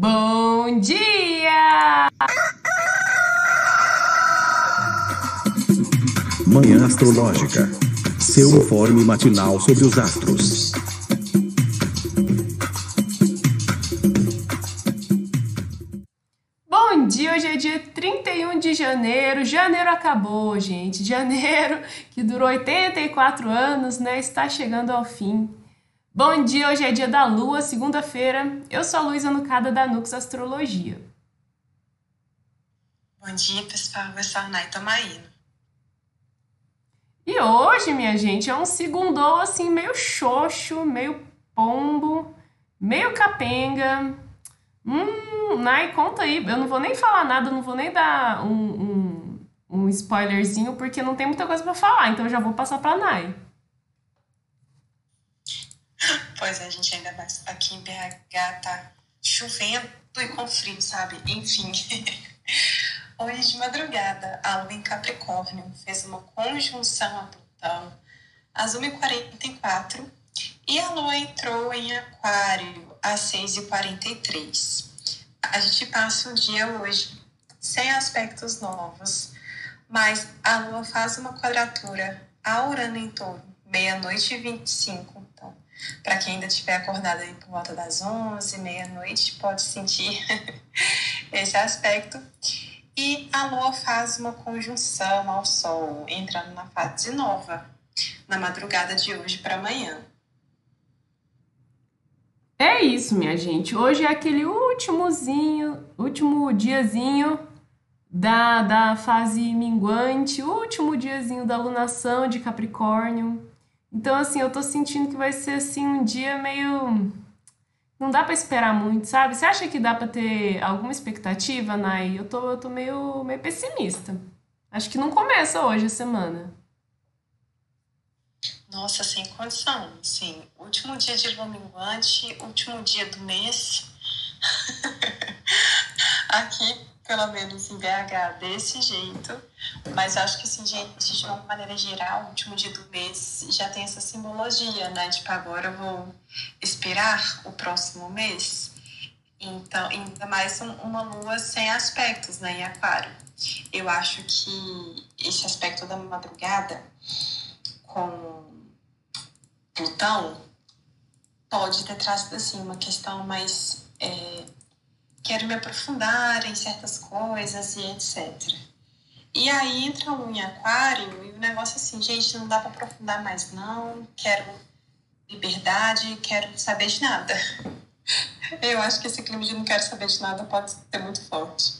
Bom dia! Manhã Astrológica. Seu informe matinal sobre os astros. Bom dia, hoje é dia 31 de janeiro. Janeiro acabou, gente. Janeiro, que durou 84 anos, né? Está chegando ao fim. Bom dia, hoje é dia da lua, segunda-feira. Eu sou a Luísa Nucada da Nux Astrologia. Bom dia, pessoal. Eu sou a Nay Tomaíno. E hoje, minha gente, é um segundou assim, meio xoxo, meio pombo, meio capenga. Hum, Nay, conta aí. Eu não vou nem falar nada, não vou nem dar um, um, um spoilerzinho, porque não tem muita coisa para falar, então eu já vou passar pra Nay. Pois é, a gente ainda mais aqui em BH tá chovendo e com frio, sabe? Enfim. Hoje de madrugada, a Lua em Capricórnio fez uma conjunção a Plutão às 1h44 e a Lua entrou em Aquário às 6h43. A gente passa o dia hoje sem aspectos novos, mas a Lua faz uma quadratura a Urano em touro, meia-noite e 25 para quem ainda estiver acordado aí por volta das 11, meia-noite, pode sentir esse aspecto. E a Lua faz uma conjunção ao Sol, entrando na fase nova, na madrugada de hoje para amanhã. É isso, minha gente. Hoje é aquele últimozinho, último diazinho da, da fase minguante, último diazinho da lunação de Capricórnio. Então, assim, eu tô sentindo que vai ser, assim, um dia meio... Não dá para esperar muito, sabe? Você acha que dá para ter alguma expectativa, Nai? Eu tô, eu tô meio, meio pessimista. Acho que não começa hoje a semana. Nossa, sem condição. Sim, último dia de lua minguante, último dia do mês. Aqui pelo menos em BH, desse jeito. Mas acho que, assim, gente, de uma maneira geral, o último dia do mês já tem essa simbologia, né? Tipo, agora eu vou esperar o próximo mês. Então, ainda mais uma lua sem aspectos, né, em aquário. Eu acho que esse aspecto da madrugada com Plutão pode ter trazido, assim, uma questão mais... É, quero me aprofundar em certas coisas e etc. E aí entra um em aquário e o negócio assim, gente, não dá para aprofundar mais não, quero liberdade, quero saber de nada. Eu acho que esse clima de não quero saber de nada pode ser muito forte.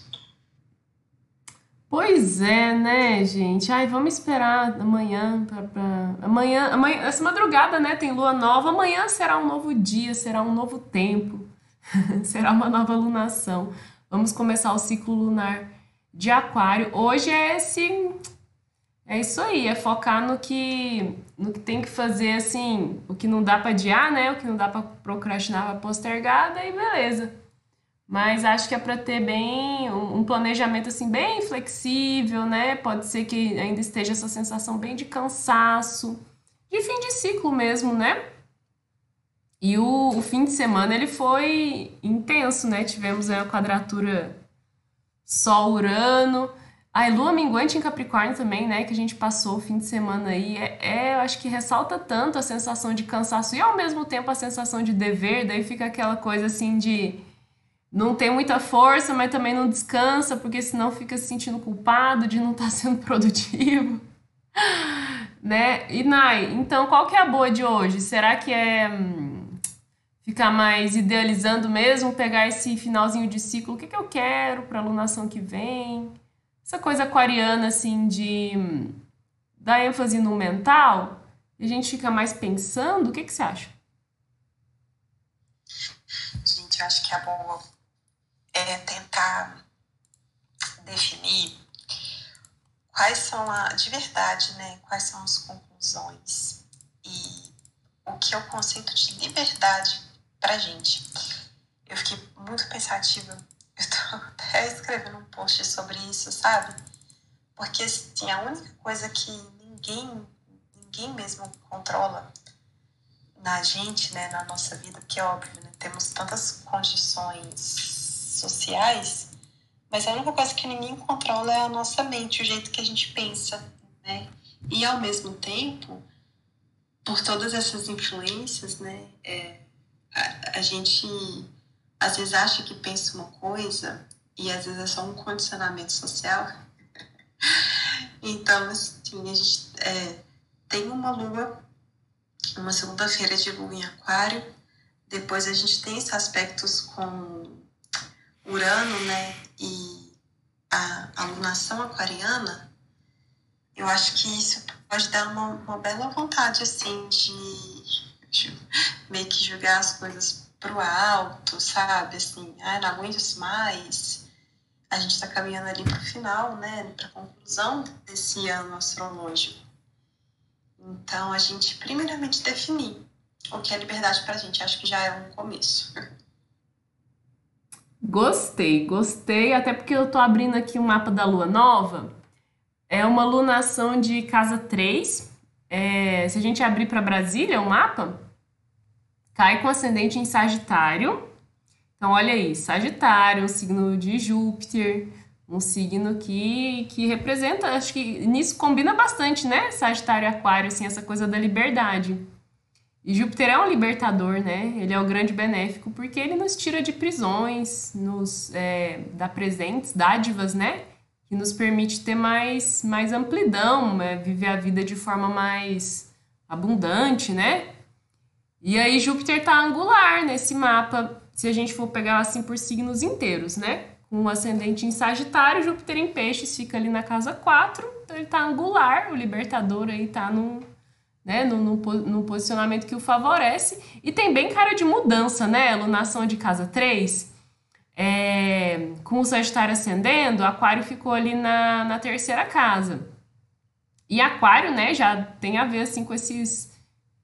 Pois é, né, gente? Ai, vamos esperar amanhã pra, pra... Amanhã, amanhã, essa madrugada, né, tem lua nova. Amanhã será um novo dia, será um novo tempo. Será uma nova lunação. Vamos começar o ciclo lunar de Aquário. Hoje é esse é isso aí, é focar no que no que tem que fazer assim, o que não dá para adiar, né? O que não dá para procrastinar, para postergar, daí beleza. Mas acho que é para ter bem um planejamento assim bem flexível, né? Pode ser que ainda esteja essa sensação bem de cansaço, de fim de ciclo mesmo, né? E o, o fim de semana ele foi intenso, né? Tivemos aí a quadratura Sol-Urano. A lua minguante em Capricórnio também, né? Que a gente passou o fim de semana aí. É, é, eu acho que ressalta tanto a sensação de cansaço e ao mesmo tempo a sensação de dever. Daí fica aquela coisa assim de não ter muita força, mas também não descansa, porque senão fica se sentindo culpado de não estar tá sendo produtivo. né? E Nai, então qual que é a boa de hoje? Será que é. Hum, ficar mais idealizando mesmo, pegar esse finalzinho de ciclo, o que, que eu quero para a alunação que vem. Essa coisa aquariana, assim, de dar ênfase no mental, e a gente fica mais pensando, o que, que você acha? Gente, eu acho que a boa é tentar definir quais são a de verdade, né? Quais são as conclusões e o que é o conceito de liberdade pra gente. Eu fiquei muito pensativa. Eu tô até escrevendo um post sobre isso, sabe? Porque, assim, a única coisa que ninguém, ninguém mesmo controla na gente, né, na nossa vida, que é óbvio, né, temos tantas condições sociais, mas a única coisa que ninguém controla é a nossa mente, o jeito que a gente pensa, né? E ao mesmo tempo, por todas essas influências, né, é, a, gente às vezes acha que pensa uma coisa e às vezes é só um condicionamento social. então, assim, a gente é, tem uma lua, uma segunda-feira de lua em aquário, depois a gente tem esses aspectos com Urano, né, e a alunação aquariana, eu acho que isso pode dar uma, uma bela vontade, assim, de, de meio que jogar as coisas pro alto, sabe, assim, ah, não aguento isso mais. A gente está caminhando ali para o final, né, a conclusão desse ano astrológico. Então, a gente primeiramente definir o que é liberdade para a gente. Acho que já é um começo. Gostei, gostei, até porque eu tô abrindo aqui um mapa da lua nova. É uma lunação de casa 3. É, se a gente abrir para Brasília o mapa, cai com ascendente em Sagitário. Então, olha aí, Sagitário, um signo de Júpiter, um signo que, que representa, acho que nisso combina bastante, né? Sagitário e Aquário, assim, essa coisa da liberdade. E Júpiter é um libertador, né? Ele é o grande benéfico porque ele nos tira de prisões, nos é, dá presentes, dádivas, né? Que nos permite ter mais, mais amplidão, né? viver a vida de forma mais abundante, né? E aí Júpiter tá angular nesse mapa, se a gente for pegar assim por signos inteiros, né? Com o ascendente em Sagitário, Júpiter em Peixes fica ali na casa 4, então ele tá angular, o libertador aí tá num né, no, no, posicionamento que o favorece. E tem bem cara de mudança, né? Lunação de casa 3. É, com o Sagitário ascendendo, Aquário ficou ali na, na terceira casa. E Aquário, né, já tem a ver assim com esses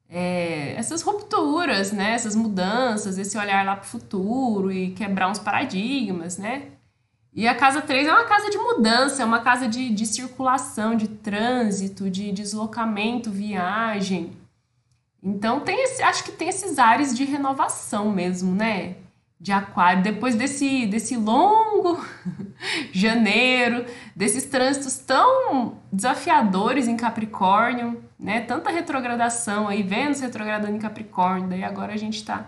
é, essas rupturas, né, essas mudanças, esse olhar lá para o futuro e quebrar uns paradigmas, né? E a casa 3 é uma casa de mudança, é uma casa de, de circulação, de trânsito, de deslocamento, viagem. Então tem esse, acho que tem esses ares de renovação mesmo, né? De aquário, depois desse, desse longo janeiro, desses trânsitos tão desafiadores em Capricórnio, né? Tanta retrogradação aí, Vênus retrogradando em Capricórnio, daí agora a gente tá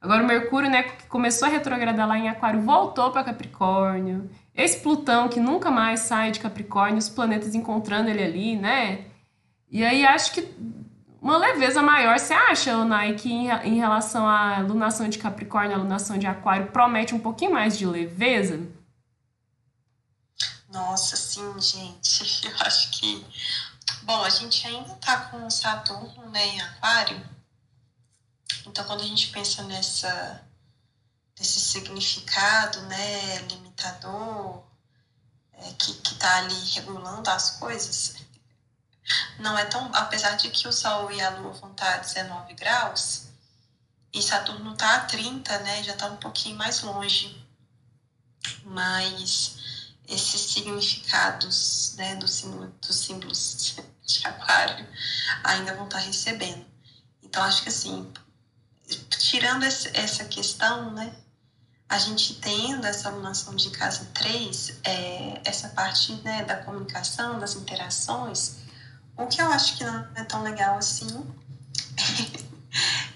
Agora o Mercúrio, né, que começou a retrogradar lá em Aquário, voltou para Capricórnio. Esse Plutão que nunca mais sai de Capricórnio, os planetas encontrando ele ali, né? E aí acho que uma leveza maior, você acha, Nai, que em, relação à lunação de Capricórnio, a lunação de Aquário, promete um pouquinho mais de leveza? Nossa, sim, gente. Eu acho que. Bom, a gente ainda tá com o Saturno né, em Aquário então, quando a gente pensa nessa, nesse significado né, limitador, é, que está ali regulando as coisas, não é tão. Apesar de que o Sol e a Lua vão estar a 19 graus, e Saturno está a 30, né, já está um pouquinho mais longe. Mas esses significados né, do símbolo, dos símbolos de Aquário ainda vão estar recebendo. Então, acho que assim, tirando essa questão, né, a gente tendo essa alunação de casa 3, é, essa parte né, da comunicação, das interações, o que eu acho que não é tão legal assim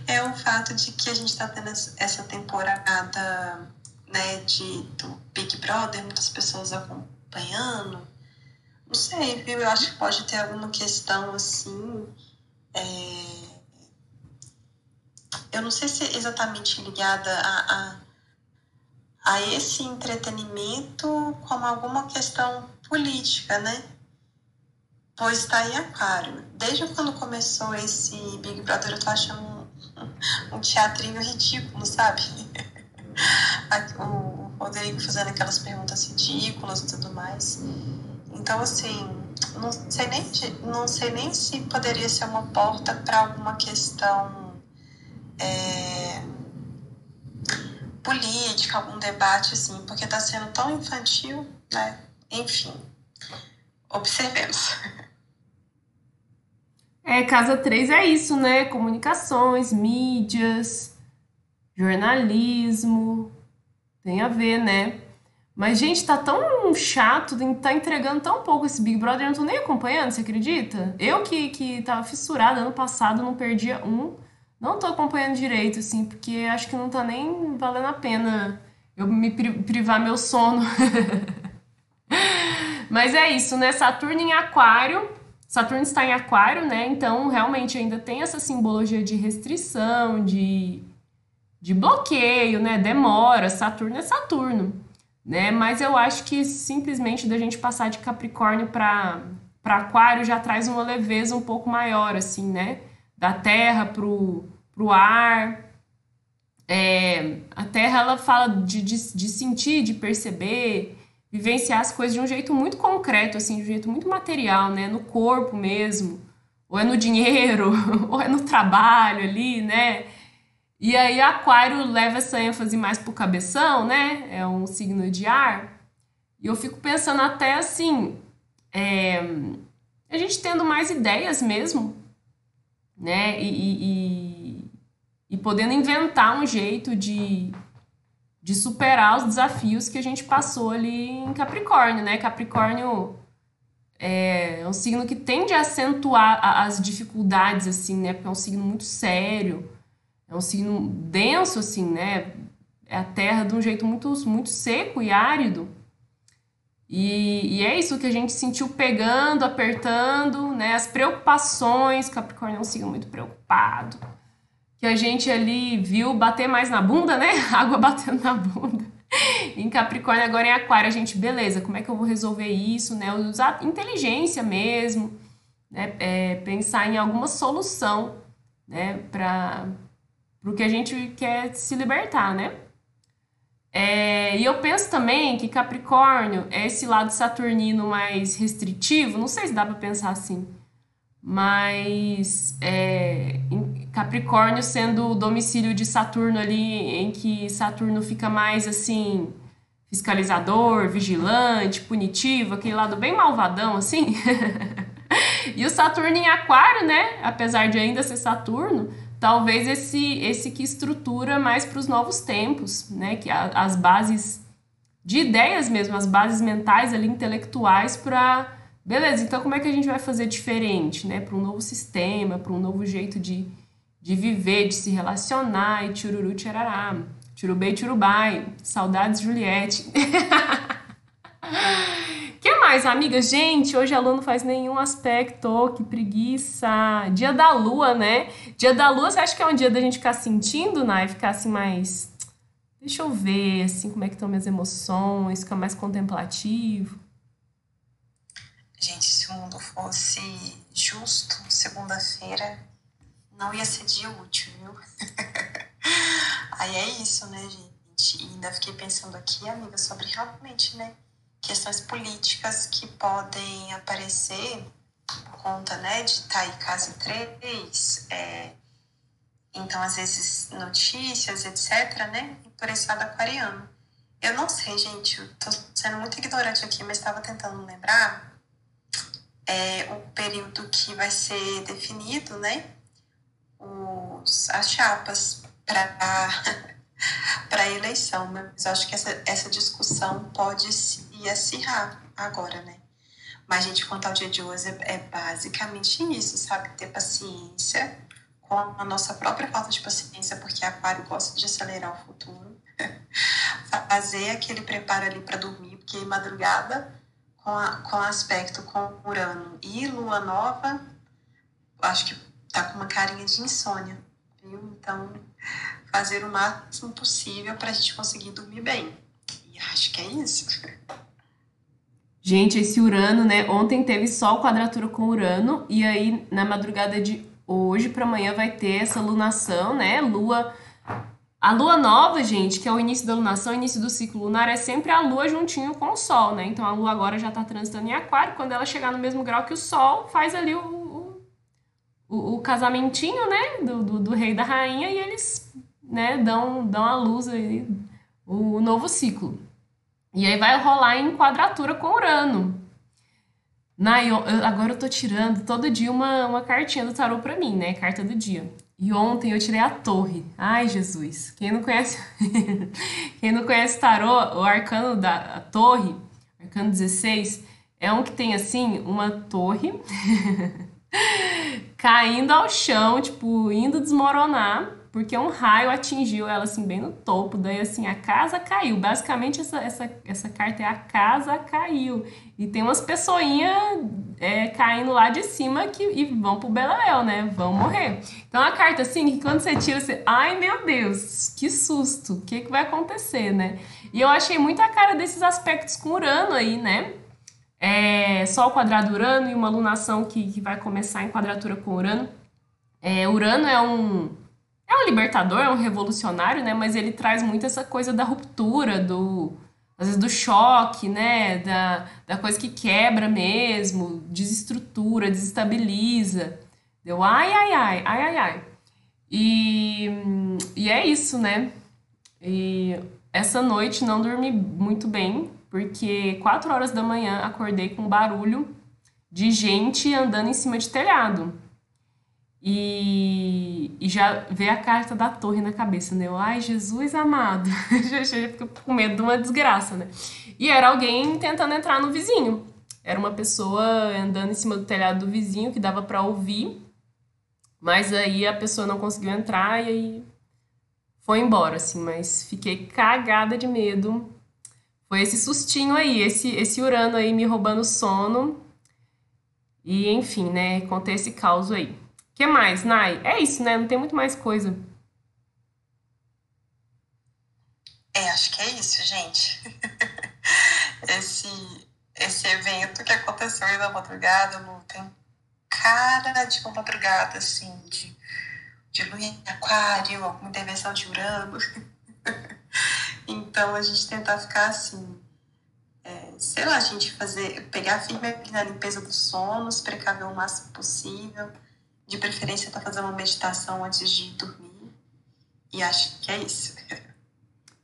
é o fato de que a gente está tendo essa temporada né, de, do Big Brother, muitas pessoas acompanhando. Não sei, viu? Eu acho que pode ter alguma questão assim. É, eu não sei se é exatamente ligada a, a, a esse entretenimento como alguma questão política, né? Pois está em aquário. Desde quando começou esse Big Brother, eu tô achando um, um teatrinho ridículo, sabe? o Rodrigo fazendo aquelas perguntas ridículas e tudo mais. Então, assim, não sei nem, não sei nem se poderia ser uma porta para alguma questão é, política, algum debate assim, porque está sendo tão infantil, né? Enfim, observemos. É, casa 3 é isso, né? Comunicações, mídias, jornalismo, Tem a ver, né? Mas, gente, tá tão chato, tá entregando tão pouco esse Big Brother, eu não tô nem acompanhando, você acredita? Eu que, que tava fissurada ano passado, não perdia um, não tô acompanhando direito, assim, porque acho que não tá nem valendo a pena eu me privar meu sono. Mas é isso, né? Saturno em Aquário. Saturno está em Aquário, né? Então, realmente ainda tem essa simbologia de restrição, de, de bloqueio, né? Demora. Saturno é Saturno né? Mas eu acho que simplesmente da gente passar de Capricórnio para para Aquário já traz uma leveza um pouco maior, assim, né? Da Terra pro, pro ar. É, a Terra ela fala de, de, de sentir, de perceber, vivenciar as coisas de um jeito muito concreto, assim, de um jeito muito material, né? No corpo mesmo, ou é no dinheiro, ou é no trabalho ali, né? E aí, Aquário leva essa ênfase mais pro cabeção, né? É um signo de ar. E eu fico pensando até assim, é, a gente tendo mais ideias mesmo, né? E, e, e podendo inventar um jeito de, de superar os desafios que a gente passou ali em Capricórnio, né? Capricórnio é, um signo que tende a acentuar as dificuldades, assim, né? Porque é um signo muito sério é um signo denso, assim, né? É a terra de um jeito muito, muito seco e árido. E, e é isso que a gente sentiu pegando, apertando, né? As preocupações, Capricórnio é um signo muito preocupado. Que a gente ali viu bater mais na bunda, né? Água batendo na bunda. Em Capricórnio, agora em Aquário, a gente, beleza, como é que eu vou resolver isso, né? Usar inteligência mesmo, né? É, pensar em alguma solução, né? Para pro que a gente quer se libertar, né? É, e eu penso também que Capricórnio é esse lado saturnino mais restritivo, não sei se dá para pensar assim, mas é, Capricórnio sendo o domicílio de Saturno ali, em que Saturno fica mais assim fiscalizador, vigilante, punitivo, aquele lado bem malvadão assim. e o Saturno em Aquário, né? Apesar de ainda ser Saturno, talvez esse esse que estrutura mais para os novos tempos, né? Que a, as bases de ideias mesmo, as bases mentais ali intelectuais para beleza. Então como é que a gente vai fazer diferente, né? Para um novo sistema, para um novo jeito de, de viver, de se relacionar e tchururu tcharará. Tchurubei tchurubai. Saudades Juliette. que mais, amiga? Gente, hoje a lua não faz nenhum aspecto, que preguiça. Dia da lua, né? Dia da lua, você acha que é um dia da gente ficar sentindo, né? Ficar assim mais. Deixa eu ver, assim, como é que estão minhas emoções, ficar mais contemplativo. Gente, se o mundo fosse justo, segunda-feira não ia ser dia útil, viu? Aí é isso, né, gente? E ainda fiquei pensando aqui, amiga, sobre realmente, né? questões políticas que podem aparecer por conta né, de estar tá aí caso 3, é, então às vezes notícias, etc., né, por esse lado aquariano. Eu não sei, gente, eu tô sendo muito ignorante aqui, mas estava tentando lembrar é, o período que vai ser definido, né, os, as chapas para a eleição, mas acho que essa, essa discussão pode se acirrar agora, né? Mas, gente, quanto ao dia de hoje, é, é basicamente isso, sabe? Ter paciência com a nossa própria falta de paciência, porque Aquário gosta de acelerar o futuro. Fazer aquele preparo ali para dormir, porque madrugada, com, a, com aspecto com Urano e Lua Nova, acho que tá com uma carinha de insônia, viu? Então, fazer o máximo possível para a gente conseguir dormir bem. E acho que é isso. Gente, esse Urano, né? Ontem teve Sol quadratura com Urano, e aí na madrugada de hoje para amanhã vai ter essa lunação, né? Lua. A lua nova, gente, que é o início da lunação, início do ciclo lunar, é sempre a lua juntinho com o Sol, né? Então a lua agora já tá transitando em Aquário, quando ela chegar no mesmo grau que o Sol, faz ali o, o, o casamentinho, né? Do, do, do, rei e da rainha, e eles, né, dão, dão a luz aí, o novo ciclo. E aí vai rolar em quadratura com Urano. Na, eu, agora eu tô tirando todo dia uma, uma cartinha do tarô pra mim, né? Carta do dia. E ontem eu tirei a torre. Ai, Jesus. Quem não conhece, quem não conhece tarô, o arcano da torre, arcano 16, é um que tem assim uma torre caindo ao chão, tipo, indo desmoronar porque um raio atingiu ela assim bem no topo, daí assim a casa caiu. Basicamente essa, essa, essa carta é a casa caiu. E tem umas pessoinhas é, caindo lá de cima que, e vão pro Beleléu, né? Vão morrer. Então a carta assim, que quando você tira, você, ai meu Deus, que susto, o que, que vai acontecer, né? E eu achei muito a cara desses aspectos com Urano aí, né? É, Sol quadrado Urano e uma lunação que, que vai começar em quadratura com Urano. É, Urano é um é um libertador, é um revolucionário, né? Mas ele traz muito essa coisa da ruptura, do às vezes do choque, né? Da, da coisa que quebra mesmo, desestrutura, desestabiliza. Deu ai, ai, ai, ai, ai, ai. E, e é isso, né? E essa noite não dormi muito bem, porque quatro horas da manhã acordei com barulho de gente andando em cima de telhado. E, e, já vê a carta da torre na cabeça, né? Eu, Ai, Jesus amado. já, já fico com medo de uma desgraça, né? E era alguém tentando entrar no vizinho. Era uma pessoa andando em cima do telhado do vizinho que dava para ouvir, mas aí a pessoa não conseguiu entrar e aí foi embora, assim. Mas fiquei cagada de medo. Foi esse sustinho aí, esse, esse Urano aí me roubando sono. E enfim, né? Contei esse caos aí que mais, Nai? É isso, né? Não tem muito mais coisa. É, acho que é isso, gente. esse, esse evento que aconteceu aí na madrugada, não tem cara de uma madrugada, assim, de, de lua em aquário, alguma intervenção de Urano. então, a gente tentar ficar assim, é, sei lá, a gente fazer, pegar firme na limpeza dos sonos, precaver o máximo possível, de preferência, tá fazendo uma meditação antes de dormir. E acho que é isso.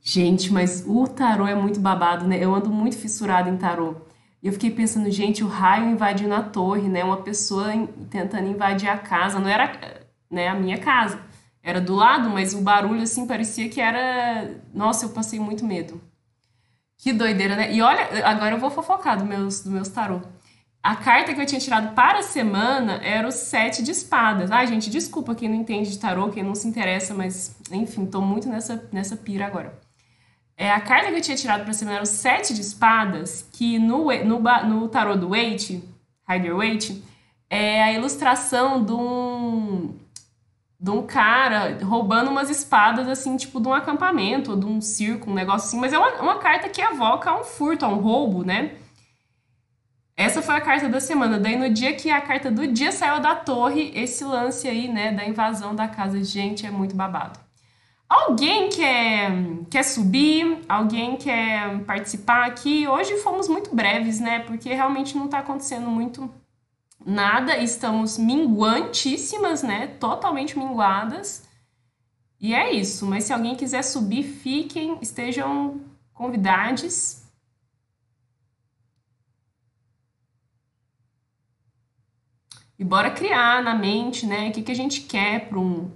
Gente, mas o tarô é muito babado, né? Eu ando muito fissurada em tarô. E eu fiquei pensando, gente, o raio invadindo a torre, né? Uma pessoa tentando invadir a casa. Não era né, a minha casa. Era do lado, mas o barulho, assim, parecia que era... Nossa, eu passei muito medo. Que doideira, né? E olha, agora eu vou fofocar dos meus, do meus tarô. A carta que eu tinha tirado para a semana era o sete de espadas. Ai, gente, desculpa quem não entende de tarô, quem não se interessa, mas enfim, tô muito nessa, nessa pira agora. É, a carta que eu tinha tirado para a semana era o sete de espadas, que no, no, no tarô do Waite, Rider Waite, é a ilustração de um, de um cara roubando umas espadas, assim, tipo, de um acampamento, ou de um circo, um negócio assim. Mas é uma, uma carta que evoca um furto, um roubo, né? Essa foi a carta da semana. Daí, no dia que a carta do dia saiu da torre, esse lance aí, né, da invasão da casa. Gente, é muito babado. Alguém quer, quer subir? Alguém quer participar aqui? Hoje fomos muito breves, né? Porque realmente não tá acontecendo muito nada. Estamos minguantíssimas, né? Totalmente minguadas. E é isso. Mas se alguém quiser subir, fiquem, estejam convidados. E bora criar na mente, né? O que, que a gente quer para um,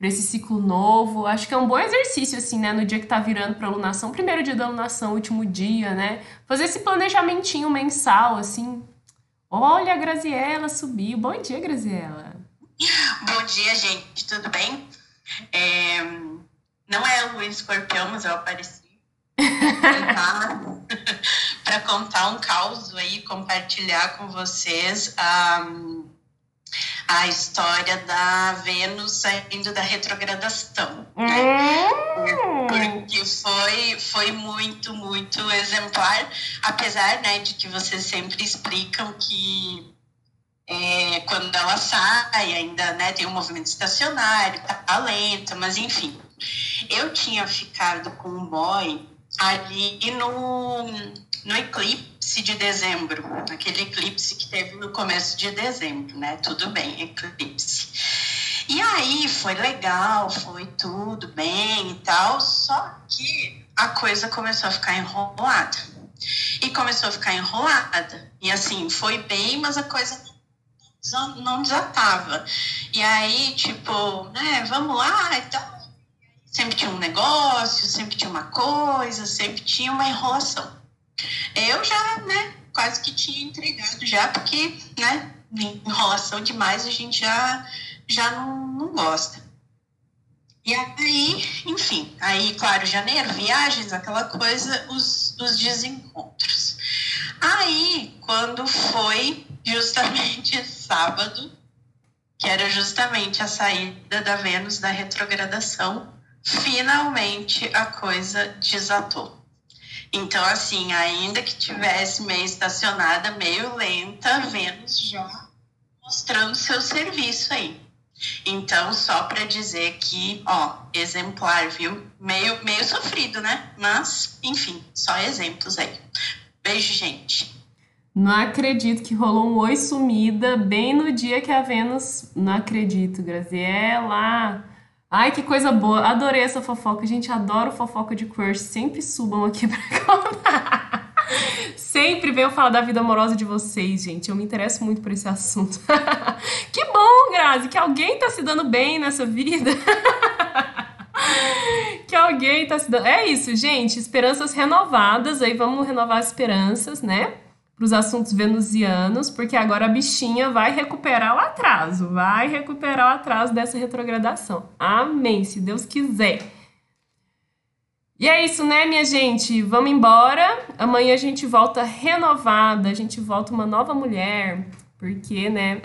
esse ciclo novo. Acho que é um bom exercício, assim, né? No dia que tá virando para alunação, primeiro dia da alunação, último dia, né? Fazer esse planejamentinho mensal, assim. Olha, a Graziela subiu. Bom dia, Graziela. Bom dia, gente. Tudo bem? É... Não é o escorpião, mas eu apareci. para contar um caos aí, compartilhar com vocês. Um a história da Vênus saindo da retrogradação. Né? Hum. Porque foi, foi muito, muito exemplar, apesar né, de que vocês sempre explicam que é, quando ela sai, ainda né, tem um movimento estacionário, tá lenta, mas enfim. Eu tinha ficado com um boy ali no, no eclipse de dezembro, aquele eclipse que teve no começo de dezembro, né? Tudo bem, eclipse. E aí foi legal, foi tudo bem e tal, só que a coisa começou a ficar enrolada. E começou a ficar enrolada. E assim, foi bem, mas a coisa não, desatava. E aí, tipo, né, vamos lá e então, tal. Sempre tinha um negócio, sempre tinha uma coisa, sempre tinha uma enrolação. Eu já, né, quase que tinha entregado já, porque, né, enrolação demais a gente já, já não, não gosta. E aí, enfim, aí, claro, janeiro, viagens, aquela coisa, os, os desencontros. Aí, quando foi justamente sábado, que era justamente a saída da Vênus da retrogradação, finalmente a coisa desatou. Então, assim, ainda que tivesse meio estacionada, meio lenta, Vênus já mostrando seu serviço aí. Então, só para dizer que, ó, exemplar, viu? Meio, meio sofrido, né? Mas, enfim, só exemplos aí. Beijo, gente. Não acredito que rolou um oi sumida bem no dia que a Vênus. Não acredito, Graziela. Ai, que coisa boa. Adorei essa fofoca. Gente, adoro fofoca de crush. Sempre subam aqui pra contar. Sempre venham falar da vida amorosa de vocês, gente. Eu me interesso muito por esse assunto. que bom, Grazi, que alguém tá se dando bem nessa vida. que alguém tá se dando. É isso, gente. Esperanças renovadas. Aí vamos renovar as esperanças, né? Para os assuntos venusianos, porque agora a bichinha vai recuperar o atraso, vai recuperar o atraso dessa retrogradação. Amém, se Deus quiser. E é isso, né, minha gente? Vamos embora. Amanhã a gente volta renovada, a gente volta uma nova mulher, porque, né,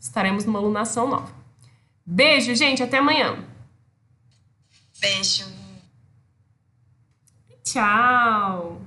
estaremos numa lunação nova. Beijo, gente, até amanhã. Beijo. Tchau.